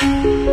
嗯。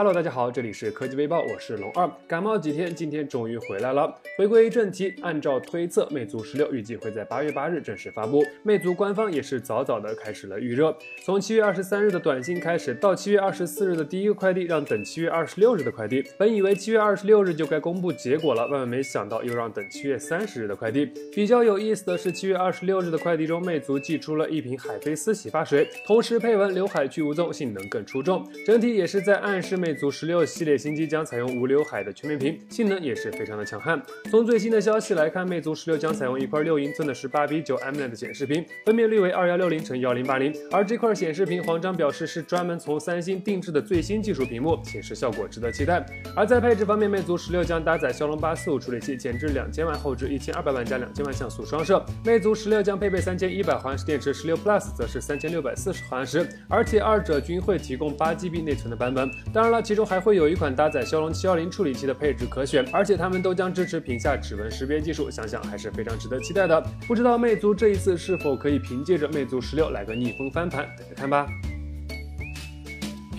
Hello，大家好，这里是科技微报，我是龙二。感冒几天，今天终于回来了。回归正题，按照推测，魅族十六预计会在八月八日正式发布。魅族官方也是早早的开始了预热，从七月二十三日的短信开始，到七月二十四日的第一个快递，让等七月二十六日的快递。本以为七月二十六日就该公布结果了，万万没想到又让等七月三十日的快递。比较有意思的是，七月二十六日的快递中，魅族寄出了一瓶海飞丝洗发水，同时配文“刘海去无踪”，性能更出众。整体也是在暗示魅。魅族十六系列新机将采用无刘海的全面屏，性能也是非常的强悍。从最新的消息来看，魅族十六将采用一块六英寸的十八比九 AMOLED 显示屏，分辨率为二幺六零乘幺零八零。而这块显示屏，黄章表示是专门从三星定制的最新技术屏幕，显示效果值得期待。而在配置方面，魅族十六将搭载骁龙八四五处理器，前置两千万，后置一千二百万加两千万像素双摄。魅族十六将配备三千一百毫安时电池，十六 Plus 则是三千六百四十毫安时，而且二者均会提供八 GB 内存的版本。当然了。其中还会有一款搭载骁龙七幺零处理器的配置可选，而且它们都将支持屏下指纹识别技术，想想还是非常值得期待的。不知道魅族这一次是否可以凭借着魅族十六来个逆风翻盘，等着看吧。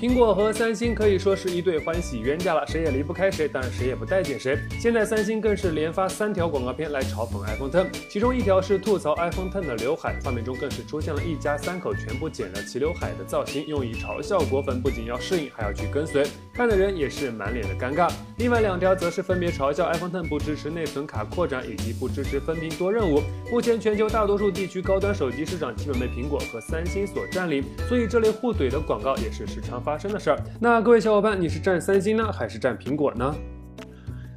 苹果和三星可以说是一对欢喜冤家了，谁也离不开谁，当然谁也不待见谁。现在三星更是连发三条广告片来嘲讽 iPhone Ten，其中一条是吐槽 iPhone Ten 的刘海，画面中更是出现了一家三口全部剪了齐刘海的造型，用以嘲笑果粉不仅要适应，还要去跟随，看的人也是满脸的尴尬。另外两条则是分别嘲笑 iPhone Ten 不支持内存卡扩展以及不支持分屏多任务。目前全球大多数地区高端手机市场基本被苹果和三星所占领，所以这类互怼的广告也是时常发。发生的事儿，那各位小伙伴，你是占三星呢，还是占苹果呢？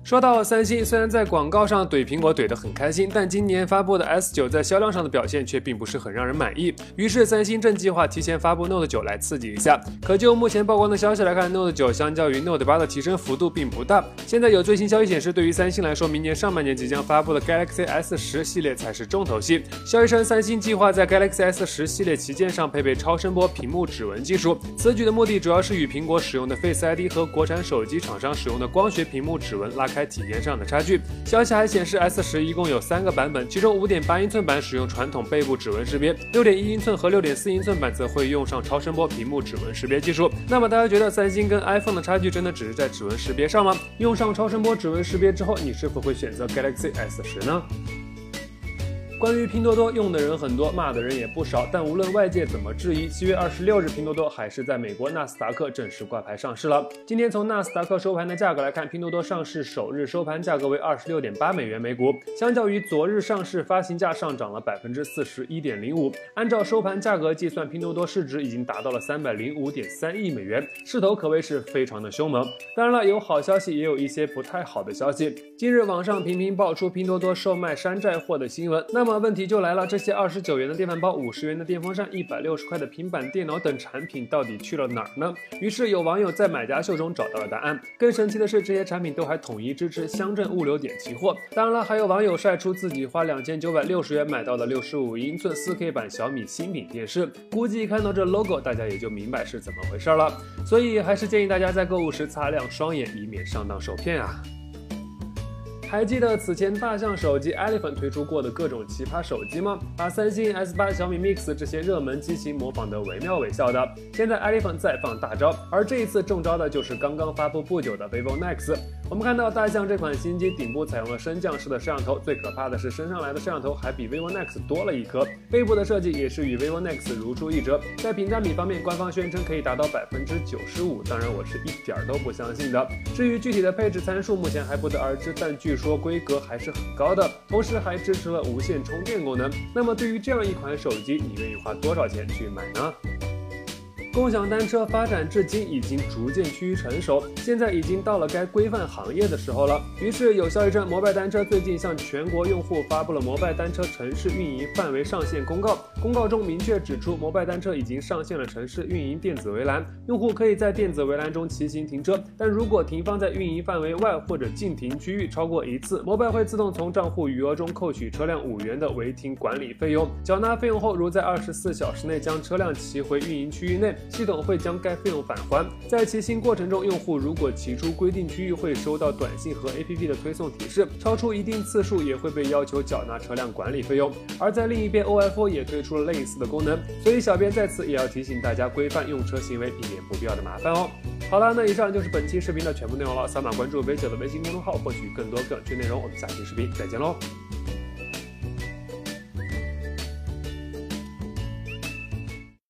说到三星，虽然在广告上怼苹果怼得很开心，但今年发布的 S9 在销量上的表现却并不是很让人满意。于是三星正计划提前发布 Note 9来刺激一下。可就目前曝光的消息来看，Note 9相较于 Note 8的提升幅度并不大。现在有最新消息显示，对于三星来说，明年上半年即将发布的 Galaxy S10 系列才是重头戏。消息称，三星计划在 Galaxy S10 系列旗舰上配备超声波屏幕指纹技术。此举的目的主要是与苹果使用的 Face ID 和国产手机厂商使用的光学屏幕指纹拉。开体验上的差距。消息还显示，S 十一共有三个版本，其中五点八英寸版使用传统背部指纹识别，六点一英寸和六点四英寸版则会用上超声波屏幕指纹识别技术。那么大家觉得三星跟 iPhone 的差距真的只是在指纹识别上吗？用上超声波指纹识别之后，你是否会选择 Galaxy S 十呢？关于拼多多用的人很多，骂的人也不少，但无论外界怎么质疑，七月二十六日，拼多多还是在美国纳斯达克正式挂牌上市了。今天从纳斯达克收盘的价格来看，拼多多上市首日收盘价格为二十六点八美元每股，相较于昨日上市发行价上涨了百分之四十一点零五。按照收盘价格计算，拼多多市值已经达到了三百零五点三亿美元，势头可谓是非常的凶猛。当然了，有好消息，也有一些不太好的消息。今日网上频频爆出拼多多售卖山寨货的新闻，那那么。问题就来了，这些二十九元的电饭煲、五十元的电风扇、一百六十块的平板电脑等产品到底去了哪儿呢？于是有网友在买家秀中找到了答案。更神奇的是，这些产品都还统一支持乡镇物流点齐货。当然了，还有网友晒出自己花两千九百六十元买到的六十五英寸四 K 版小米新品电视，估计看到这 logo，大家也就明白是怎么回事了。所以还是建议大家在购物时擦亮双眼，以免上当受骗啊。还记得此前大象手机 Elephant 推出过的各种奇葩手机吗？把三星 S8、小米 Mix 这些热门机型模仿得惟妙惟肖的。现在 Elephant 再放大招，而这一次中招的就是刚刚发布不久的 vivo Nex。我们看到大象这款新机顶部采用了升降式的摄像头，最可怕的是升上来的摄像头还比 vivo Nex 多了一颗。背部的设计也是与 vivo Nex 如出一辙。在屏占比方面，官方宣称可以达到百分之九十五，当然我是一点儿都不相信的。至于具体的配置参数，目前还不得而知，但据说。规格还是很高的，同时还支持了无线充电功能。那么对于这样一款手机，你愿意花多少钱去买呢？共享单车发展至今已经逐渐趋于成熟，现在已经到了该规范行业的时候了。于是有消息称，摩拜单车最近向全国用户发布了摩拜单车城市运营范围上线公告。公告中明确指出，摩拜单车已经上线了城市运营电子围栏，用户可以在电子围栏中骑行停车。但如果停放在运营范围外或者禁停区域超过一次，摩拜会自动从账户余额中扣取车辆五元的违停管理费用。缴纳费用后，如在二十四小时内将车辆骑回运营区域内。系统会将该费用返还。在骑行过程中，用户如果骑出规定区域，会收到短信和 APP 的推送提示，超出一定次数也会被要求缴纳车辆管理费用。而在另一边，OFO 也推出了类似的功能，所以小编在此也要提醒大家规范用车行为，避免不必要的麻烦哦。好了，那以上就是本期视频的全部内容了，扫码关注微九的微信公众号，获取更多有趣内容。我们下期视频再见喽。